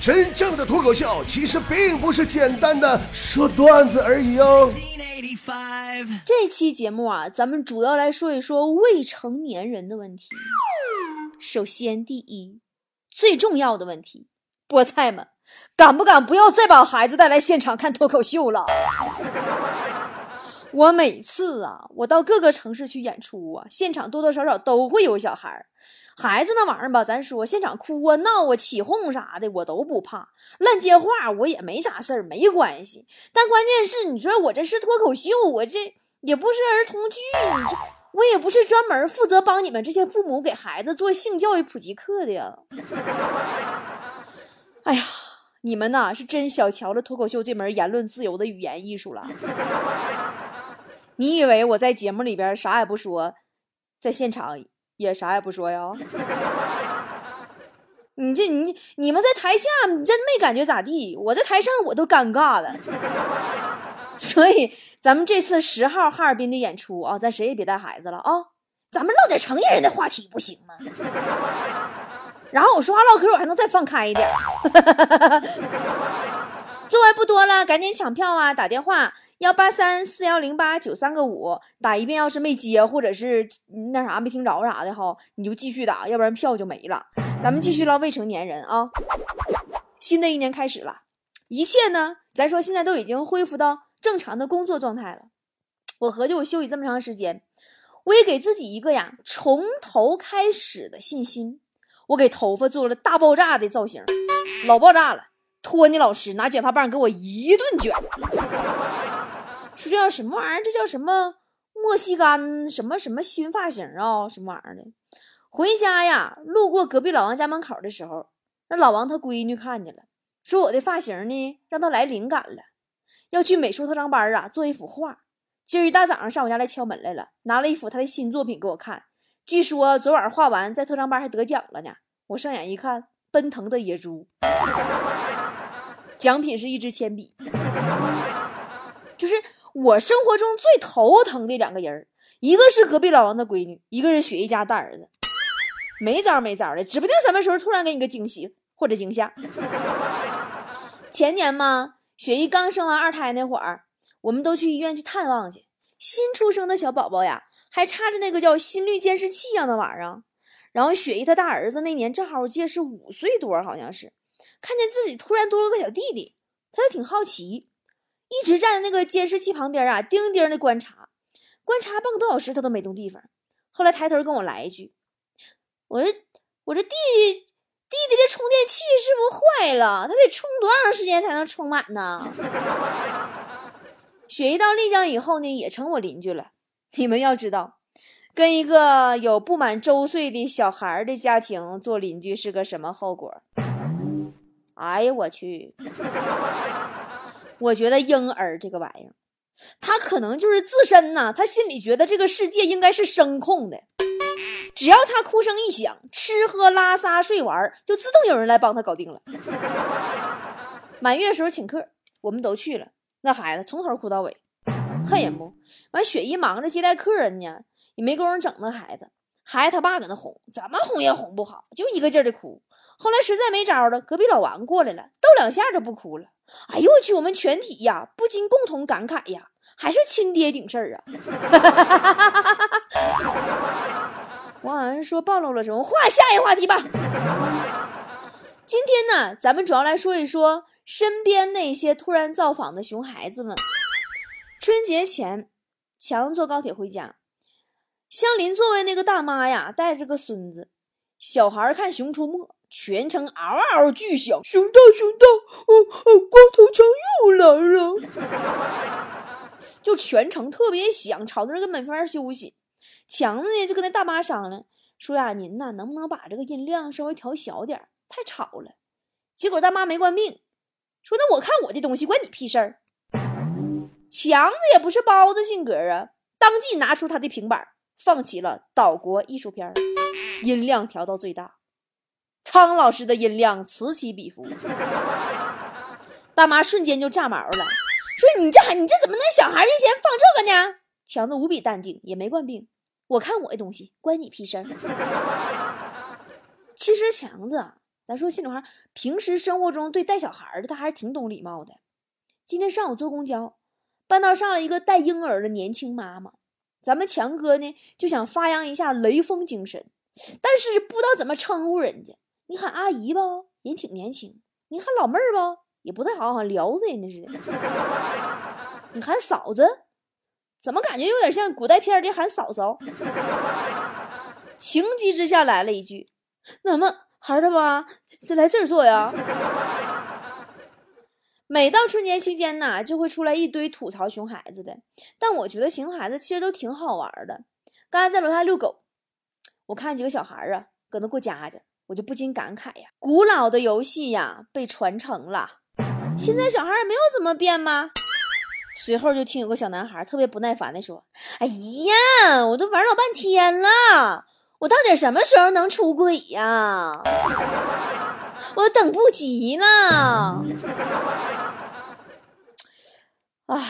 真正的脱口秀其实并不是简单的说段子而已哦。这期节目啊，咱们主要来说一说未成年人的问题。首先，第一，最重要的问题，菠菜们，敢不敢不要再把孩子带来现场看脱口秀了？我每次啊，我到各个城市去演出啊，现场多多少少都会有小孩儿。孩子那玩意儿吧，咱说现场哭啊、闹啊、起哄啥的，我都不怕。乱接话我也没啥事儿，没关系。但关键是，你说我这是脱口秀，我这也不是儿童剧，我也不是专门负责帮你们这些父母给孩子做性教育普及课的呀。哎呀，你们呐是真小瞧了脱口秀这门言论自由的语言艺术了。你以为我在节目里边啥也不说，在现场？也啥也不说呀，你这你你们在台下真没感觉咋地，我在台上我都尴尬了。所以咱们这次十号哈尔滨的演出啊，咱谁也别带孩子了啊，咱们唠点成年人的话题不行吗？然后我说话唠嗑我还能再放开一点。座位不多了，赶紧抢票啊！打电话幺八三四幺零八九三个五，打一遍要是没接或者是那啥没听着啥的哈，你就继续打，要不然票就没了。咱们继续唠未成年人啊。新的一年开始了，一切呢，咱说现在都已经恢复到正常的工作状态了。我合计我休息这么长时间，我也给自己一个呀从头开始的信心。我给头发做了大爆炸的造型，老爆炸了。托尼老师拿卷发棒给我一顿卷，说这叫什么玩意儿？这叫什么墨西干什么什么新发型啊？什么玩意儿的？回家呀，路过隔壁老王家门口的时候，那老王他闺女看见了，说我的发型呢，让他来灵感了，要去美术特长班啊做一幅画。今儿一大早上上我家来敲门来了，拿了一幅他的新作品给我看，据说昨晚画完，在特长班还得奖了呢。我上眼一看，奔腾的野猪。奖品是一支铅笔，就是我生活中最头疼的两个人一个是隔壁老王的闺女，一个是雪姨家大儿子，没招没招的，指不定什么时候突然给你个惊喜或者惊吓。前年嘛，雪姨刚生完二胎那会儿，我们都去医院去探望去，新出生的小宝宝呀，还插着那个叫心率监视器一样的玩意儿，然后雪姨她大儿子那年正好我记得是五岁多，好像是。看见自己突然多了个小弟弟，他就挺好奇，一直站在那个监视器旁边啊，盯盯的观察，观察半个多小时，他都没动地方。后来抬头跟我来一句：“我这我这弟弟弟弟这充电器是不是坏了？他得充多长时间才能充满呢？” 雪姨到丽江以后呢，也成我邻居了。你们要知道，跟一个有不满周岁的小孩的家庭做邻居是个什么后果？哎呀，我去！我觉得婴儿这个玩意儿，他可能就是自身呐，他心里觉得这个世界应该是声控的，只要他哭声一响，吃喝拉撒睡玩，就自动有人来帮他搞定了。满月时候请客，我们都去了，那孩子从头哭到尾，恨人不？完，雪姨忙着接待客人呢，也没工夫整那孩子。孩子他爸搁那哄，怎么哄也哄不好，就一个劲儿的哭。后来实在没招了，隔壁老王过来了，逗两下就不哭了。哎呦我去！我们全体呀不禁共同感慨呀，还是亲爹顶事儿啊！我好像说暴露了什么，话下一话题吧。今天呢，咱们主要来说一说身边那些突然造访的熊孩子们。春节前，强坐高铁回家，相邻座位那个大妈呀带着个孙子，小孩看《熊出没》。全程嗷嗷巨响，熊大熊大，哦哦，光头强又来了，就全程特别响，吵得人根本没法休息。强子呢就跟那大妈商量，说呀，您呐能不能把这个音量稍微调小点，太吵了。结果大妈没惯命，说那我看我的东西，关你屁事儿。强子也不是包子性格啊，当即拿出他的平板，放起了岛国艺术片，音量调到最大。苍老师的音量此起彼伏，大妈瞬间就炸毛了，说：“你这还你这怎么能小孩面前放这个呢？”强子无比淡定，也没惯病。我看我的东西，关你屁事儿。其实强子咱说心里话，平时生活中对带小孩的他还是挺懂礼貌的。今天上午坐公交，半道上了一个带婴儿的年轻妈妈，咱们强哥呢就想发扬一下雷锋精神，但是不知道怎么称呼人家。你喊阿姨吧，人挺年轻；你喊老妹儿吧，也不太好，好像撩着人家似的。你喊嫂子，怎么感觉有点像古代片里喊嫂嫂？情急之下来了一句：“那么。”孩子吧，就来这儿坐呀。每到春节期间呢，就会出来一堆吐槽熊孩子的。但我觉得熊孩子其实都挺好玩的。刚才在楼下遛狗，我看几个小孩啊，搁那过家家，我就不禁感慨呀：古老的游戏呀，被传承了。现在小孩也没有怎么变吗？随后就听有个小男孩特别不耐烦的说：“哎呀，我都玩老半天了。”我到底什么时候能出轨呀？我等不及呢！啊，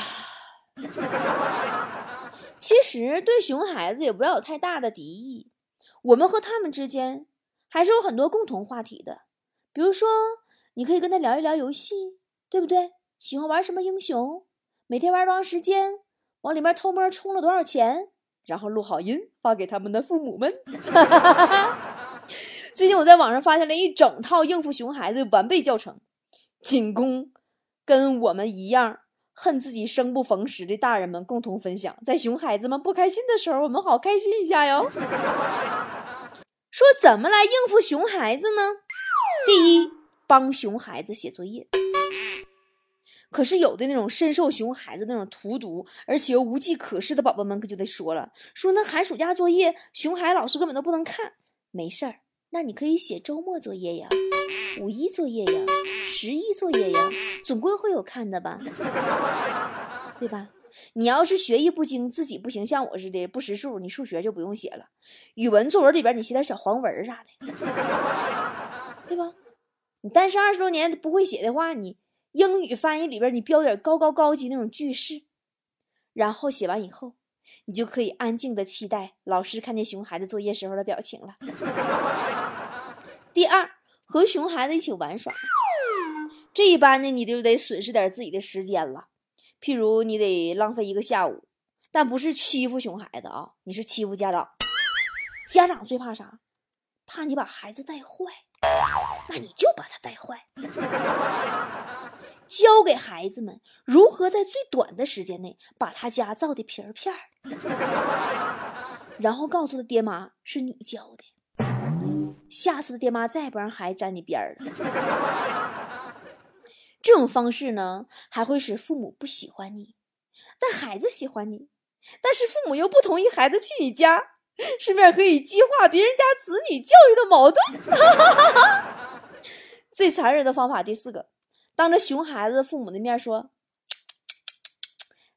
其实对熊孩子也不要有太大的敌意，我们和他们之间还是有很多共同话题的。比如说，你可以跟他聊一聊游戏，对不对？喜欢玩什么英雄？每天玩多长时间？往里面偷摸充了多少钱？然后录好音发给他们的父母们。最近我在网上发现了一整套应付熊孩子的完备教程，仅供跟我们一样恨自己生不逢时的大人们共同分享。在熊孩子们不开心的时候，我们好开心一下哟。说怎么来应付熊孩子呢？第一，帮熊孩子写作业。可是有的那种深受熊孩子那种荼毒，而且又无计可施的宝宝们，可就得说了：说那寒暑假作业，熊孩老师根本都不能看。没事儿，那你可以写周末作业呀，五一作业呀，十一作业呀，总归会有看的吧？对吧？你要是学艺不精，自己不行，像我似的不识数，你数学就不用写了。语文作文里边你写点小黄文啥的，对吧？你单身二十多年不会写的话，你。英语翻译里边，你标点高高高级那种句式，然后写完以后，你就可以安静的期待老师看见熊孩子作业时候的表情了。第二，和熊孩子一起玩耍，这一般呢，你就得损失点自己的时间了。譬如你得浪费一个下午，但不是欺负熊孩子啊，你是欺负家长。家长最怕啥？怕你把孩子带坏，那你就把他带坏。教给孩子们如何在最短的时间内把他家造的皮儿片儿，然后告诉他爹妈是你教的，下次的爹妈再也不让孩子沾你边儿了。这种方式呢，还会使父母不喜欢你，但孩子喜欢你，但是父母又不同意孩子去你家，顺便可以激化别人家子女教育的矛盾。最残忍的方法，第四个。当着熊孩子父母的面说：“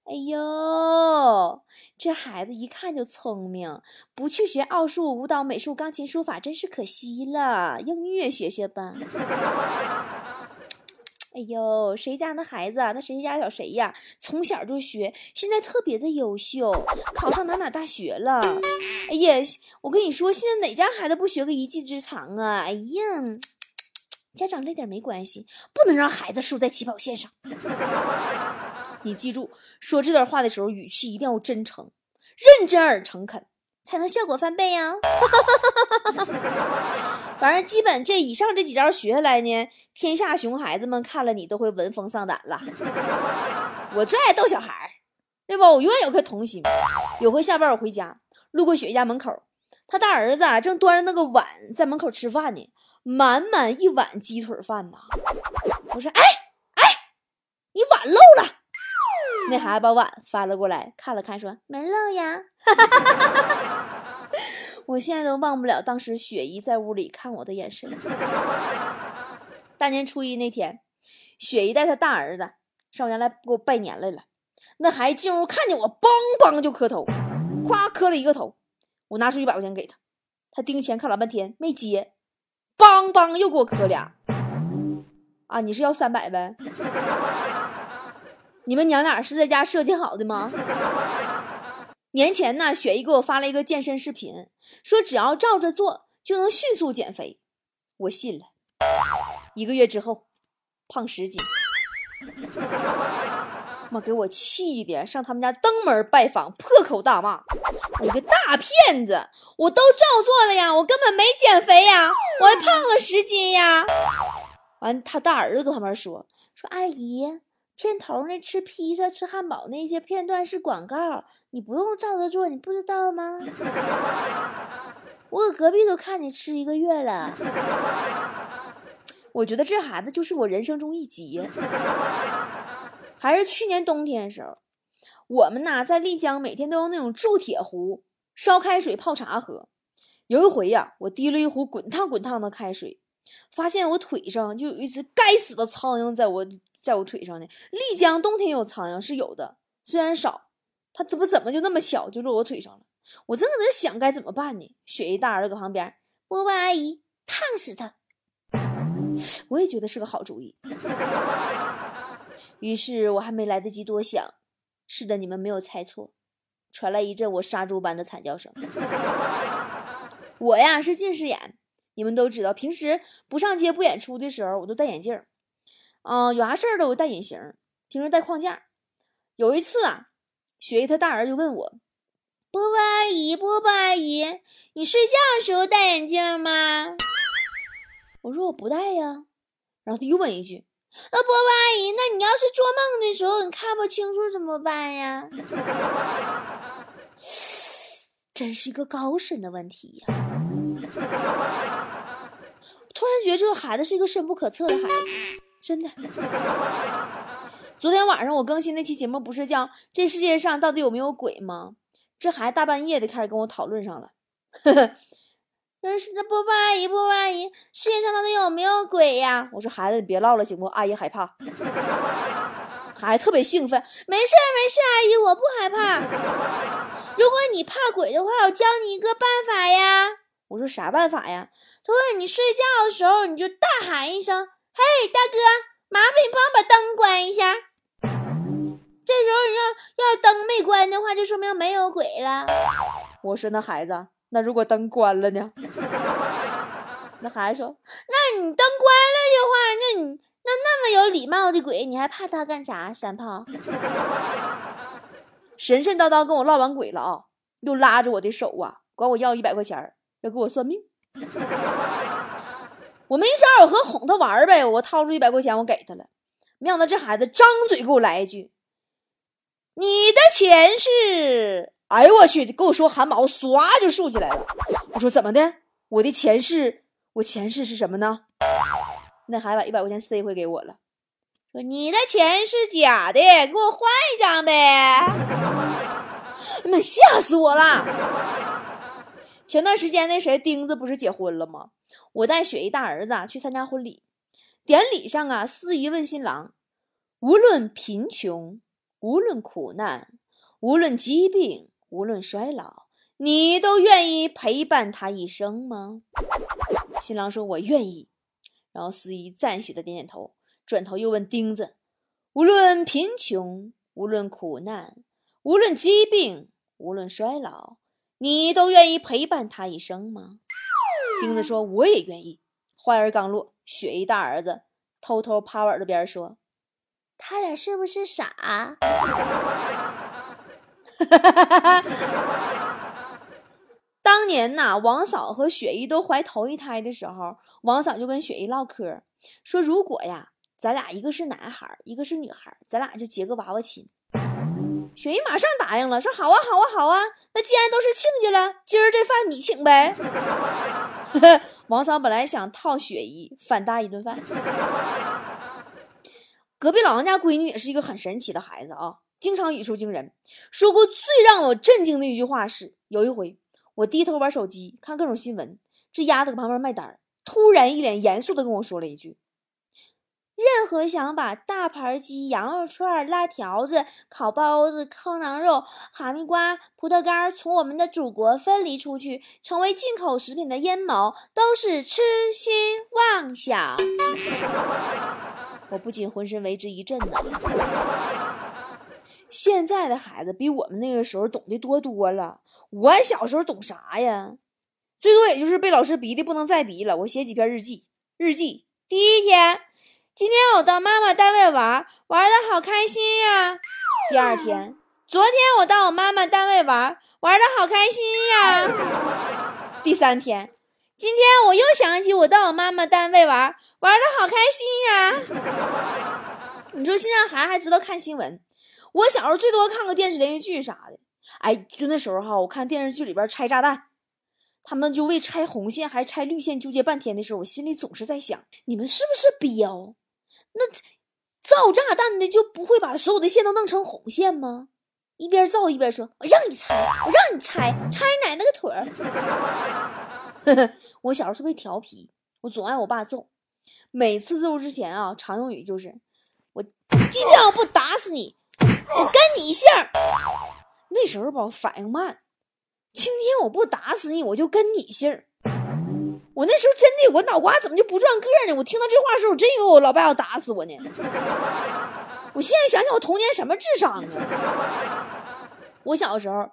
哎呦，这孩子一看就聪明，不去学奥数、舞蹈、美术、钢琴、书法，真是可惜了。音乐学学吧。哎呦，谁家那孩子啊？那谁家小谁呀？从小就学，现在特别的优秀，考上哪哪大学了。哎呀，我跟你说，现在哪家孩子不学个一技之长啊？哎呀。”家长累点没关系，不能让孩子输在起跑线上。你记住，说这段话的时候语气一定要真诚、认真而诚恳，才能效果翻倍呀。反正基本这以上这几招学下来呢，天下熊孩子们看了你都会闻风丧胆了。我最爱逗小孩儿，对不？我永远有颗童心。有回下班我回家，路过雪姨家门口，他大儿子啊正端着那个碗在门口吃饭呢。满满一碗鸡腿饭呐！我说：“哎哎，你碗漏了。”那孩子把碗翻了过来，看了看，说：“没漏呀。”我现在都忘不了当时雪姨在屋里看我的眼神。大年初一那天，雪姨带她大儿子上我家来给我拜年来了。那孩子进屋看见我，梆梆就磕头，咵磕了一个头。我拿出一百块钱给他，他盯钱看了半天没接。梆梆又给我磕俩，啊！你是要三百呗？你们娘俩是在家设计好的吗？年前呢，雪姨给我发了一个健身视频，说只要照着做就能迅速减肥，我信了。一个月之后，胖十斤。妈给我气的，上他们家登门拜访，破口大骂：“你个大骗子！我都照做了呀，我根本没减肥呀，我还胖了十斤呀！”完，他大儿子搁旁边说：“说阿姨，片头那吃披萨、吃汉堡那些片段是广告，你不用照着做，你不知道吗？我搁隔壁都看你吃一个月了。”我觉得这孩子就是我人生中一劫。还是去年冬天的时候，我们呐在丽江每天都用那种铸铁壶烧开水泡茶喝。有一回呀，我滴了一壶滚烫滚烫的开水，发现我腿上就有一只该死的苍蝇在我在我腿上呢。丽江冬天有苍蝇是有的，虽然少，他怎么怎么就那么巧就落我腿上了？我正搁那想该怎么办呢？雪姨大儿子搁旁边，波波阿姨烫死他。我也觉得是个好主意。于是我还没来得及多想，是的，你们没有猜错，传来一阵我杀猪般的惨叫声。我呀是近视眼，你们都知道，平时不上街不演出的时候，我都戴眼镜嗯，有啥事儿都戴隐形，平时戴框架。有一次啊，雪姨她大儿就问我：“波波阿姨，波波阿姨，你睡觉的时候戴眼镜吗？”我说我不戴呀。然后他又问一句。那波波阿姨，那你要是做梦的时候你看不清楚怎么办呀？真是一个高深的问题呀！突然觉得这个孩子是一个深不可测的孩子，真的。昨天晚上我更新那期节目，不是叫“这世界上到底有没有鬼”吗？这孩子大半夜的开始跟我讨论上了。呵呵那是那波波阿姨，波波阿姨，世界上到底有没有鬼呀？我说孩子，你别唠了，行不？阿姨害怕。孩子特别兴奋，没事没事，阿姨我不害怕。如果你怕鬼的话，我教你一个办法呀。我说啥办法呀？他说你睡觉的时候，你就大喊一声：“嘿，大哥，麻烦你帮我把灯关一下。”这时候要要是灯没关的话，就说明没有鬼了。我说那孩子。那如果灯关了呢？那孩子说：“那你灯关了的话，那你那那么有礼貌的鬼，你还怕他干啥？山炮？” 神神叨叨跟我唠完鬼了啊，又拉着我的手啊，管我要一百块钱要给我算命。我没招，我和哄他玩呗。我掏出一百块钱，我给他了。没想到这孩子张嘴给我来一句：“你的钱是。”哎呦我去！跟我说汗毛唰就竖起来了。我说怎么的？我的前世，我前世是什么呢？那还把一百块钱塞回给我了。说你的钱是假的，给我换一张呗。哎妈，吓死我了！前段时间那谁钉子不是结婚了吗？我带雪姨大儿子去参加婚礼，典礼上啊，司仪问新郎：无论贫穷，无论苦难，无论疾病。无论衰老，你都愿意陪伴他一生吗？新郎说：“我愿意。”然后司仪赞许的点点头，转头又问钉子：“无论贫穷，无论苦难，无论疾病，无论衰老，你都愿意陪伴他一生吗？”钉子说：“我也愿意。”话音刚落，雪姨大儿子偷偷趴我耳朵边说：“他俩是不是傻？” 当年呐，王嫂和雪姨都怀头一胎的时候，王嫂就跟雪姨唠嗑，说如果呀，咱俩一个是男孩，一个是女孩，咱俩就结个娃娃亲。雪姨马上答应了，说好啊，好啊，好啊。那既然都是亲家了，今儿这饭你请呗。王嫂本来想套雪姨反搭一顿饭。隔壁老王家闺女也是一个很神奇的孩子啊。经常语出惊人，说过最让我震惊的一句话是：有一回，我低头玩手机，看各种新闻，这丫头搁旁边卖单，突然一脸严肃的跟我说了一句：“任何想把大盘鸡、羊肉串、辣条子、烤包子、烤囊肉、哈密瓜、葡萄干从我们的祖国分离出去，成为进口食品的阴谋，都是痴心妄想。”我不仅浑身为之一震呢。现在的孩子比我们那个时候懂得多多了。我小时候懂啥呀？最多也就是被老师逼的不能再逼了。我写几篇日记，日记第一天，今天我到妈妈单位玩，玩的好开心呀。第二天，昨天我到我妈妈单位玩，玩的好开心呀。第三天，今天我又想起我到我妈妈单位玩，玩的好开心呀。你说现在孩子还知道看新闻？我小时候最多看个电视连续剧啥的。哎，就那时候哈，我看电视剧里边拆炸弹。他们就为拆红线还是拆绿线纠结半天的时候，我心里总是在想：你们是不是彪？那造炸弹的就不会把所有的线都弄成红线吗？一边造一边说：“我让你拆，我让你拆，拆奶奶个腿儿！” 我小时候特别调皮，我总挨我爸揍。每次揍之前啊，常用语就是：“我今天我不打死你，我跟你姓。”那时候吧，反应慢。今天我不打死你，我就跟你姓。我那时候真的，我脑瓜怎么就不转个呢？我听到这话的时候，我真以为我老爸要打死我呢。我现在想想，我童年什么智商啊？我小时候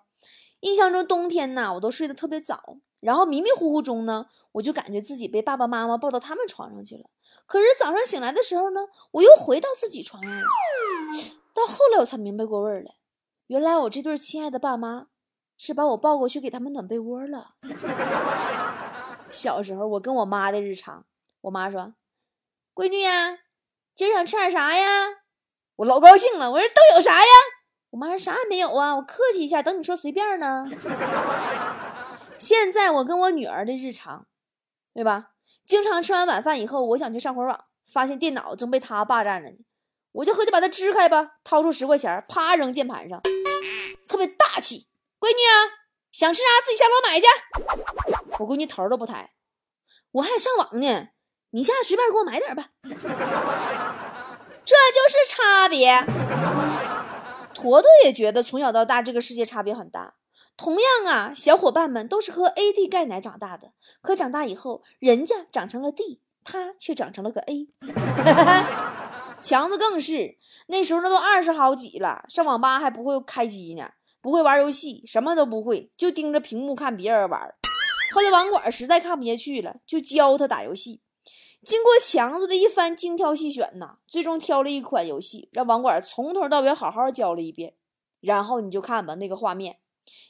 印象中，冬天呢，我都睡得特别早，然后迷迷糊糊中呢，我就感觉自己被爸爸妈妈抱到他们床上去了。可是早上醒来的时候呢，我又回到自己床上了。到后来我才明白过味儿来，原来我这对亲爱的爸妈。是把我抱过去给他们暖被窝了。小时候我跟我妈的日常，我妈说：“闺女呀，今儿想吃点啥呀？”我老高兴了，我说：“都有啥呀？”我妈说：“啥也没有啊，我客气一下，等你说随便呢。”现在我跟我女儿的日常，对吧？经常吃完晚饭以后，我想去上会儿网，发现电脑正被她霸占着呢，我就合计把它支开吧，掏出十块钱，啪扔键盘上，特别大气。闺女啊，想吃啥自己下楼买去。我闺女头都不抬，我还上网呢，你下随便给我买点吧。这就是差别。坨坨也觉得从小到大这个世界差别很大。同样啊，小伙伴们都是喝 AD 钙奶长大的，可长大以后，人家长成了 D，他却长成了个 A。强子更是，那时候那都二十好几了，上网吧还不会开机呢。不会玩游戏，什么都不会，就盯着屏幕看别人玩。后来网管实在看不下去了，就教他打游戏。经过强子的一番精挑细选呐，最终挑了一款游戏，让网管从头到尾好好教了一遍。然后你就看吧，那个画面，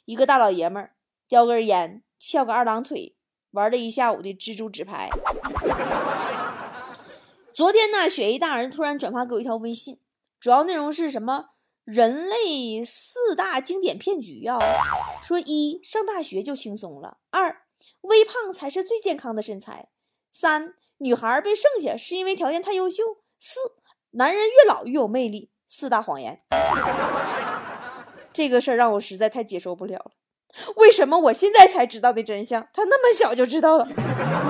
一个大老爷们儿叼根烟，翘个二郎腿，玩了一下午的蜘蛛纸牌。昨天呢，雪姨大人突然转发给我一条微信，主要内容是什么？人类四大经典骗局啊，说一上大学就轻松了，二微胖才是最健康的身材，三女孩被剩下是因为条件太优秀，四男人越老越有魅力。四大谎言，这个事儿让我实在太接受不了了。为什么我现在才知道的真相，他那么小就知道了？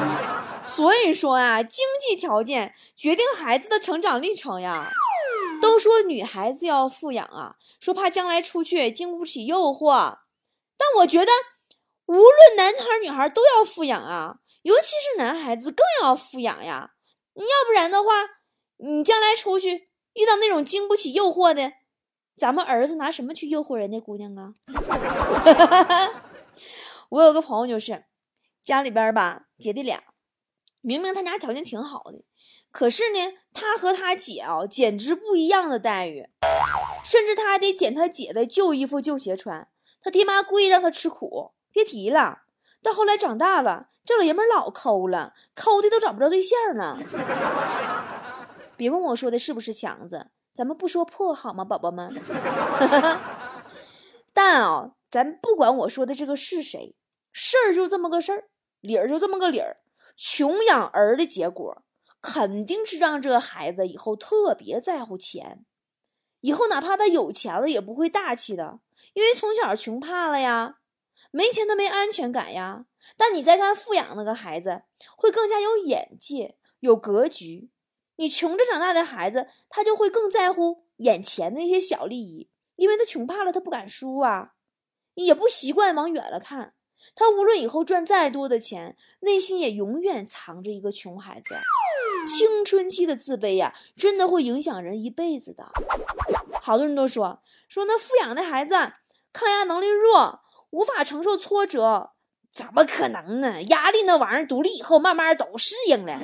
所以说啊，经济条件决定孩子的成长历程呀。都说女孩子要富养啊，说怕将来出去经不起诱惑。但我觉得，无论男孩女孩都要富养啊，尤其是男孩子更要富养呀。你要不然的话，你将来出去遇到那种经不起诱惑的，咱们儿子拿什么去诱惑人家姑娘啊？我有个朋友就是，家里边吧，姐弟俩，明明他家条件挺好的。可是呢，他和他姐啊，简直不一样的待遇，甚至他还得捡他姐的旧衣服、旧鞋穿。他爹妈故意让他吃苦，别提了。到后来长大了，这老爷们老抠了，抠的都找不着对象了。别问我说的是不是强子，咱们不说破好吗，宝宝们？但啊，咱不管我说的这个是谁，事儿就这么个事儿，理儿就这么个理儿，穷养儿的结果。肯定是让这个孩子以后特别在乎钱，以后哪怕他有钱了也不会大气的，因为从小穷怕了呀，没钱他没安全感呀。但你再看富养那个孩子，会更加有眼界、有格局。你穷着长大的孩子，他就会更在乎眼前的那些小利益，因为他穷怕了，他不敢输啊，也不习惯往远了看。他无论以后赚再多的钱，内心也永远藏着一个穷孩子。青春期的自卑呀，真的会影响人一辈子的。好多人都说说那富养的孩子抗压能力弱，无法承受挫折，怎么可能呢？压力那玩意儿，独立以后慢慢都适应了。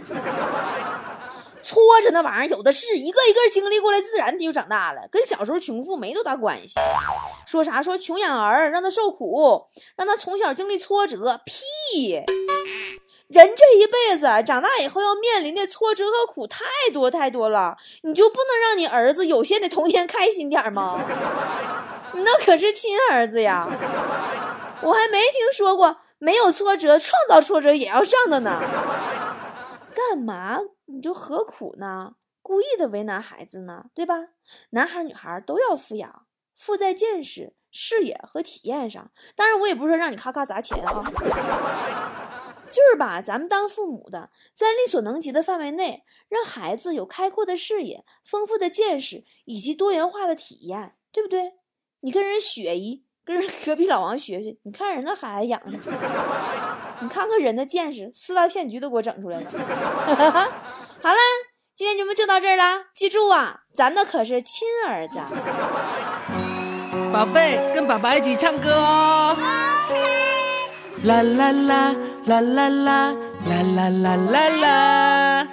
挫折那玩意儿有的是，一个一个经历过来，自然他就长大了，跟小时候穷富没多大关系。说啥说穷养儿，让他受苦，让他从小经历挫折，屁！人这一辈子长大以后要面临的挫折和苦太多太多了，你就不能让你儿子有限的童年开心点吗？你那可是亲儿子呀！我还没听说过没有挫折创造挫折也要上的呢。干嘛你就何苦呢？故意的为难孩子呢，对吧？男孩女孩都要富养，富在见识、视野和体验上。当然，我也不是说让你咔咔砸钱啊，就是把咱们当父母的，在力所能及的范围内，让孩子有开阔的视野、丰富的见识以及多元化的体验，对不对？你跟人学一，跟人隔壁老王学学，你看人那孩子养的，你看看人的见识，四大骗局都给我整出来了。好了，今天节目就到这儿了，记住啊，咱那可是亲儿子。宝贝，跟爸爸一起唱歌哦。啦啦啦啦啦啦啦啦啦啦啦啦啦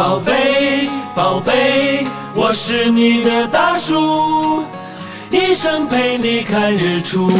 宝贝，宝贝，我是你的大树，一生陪你看日出。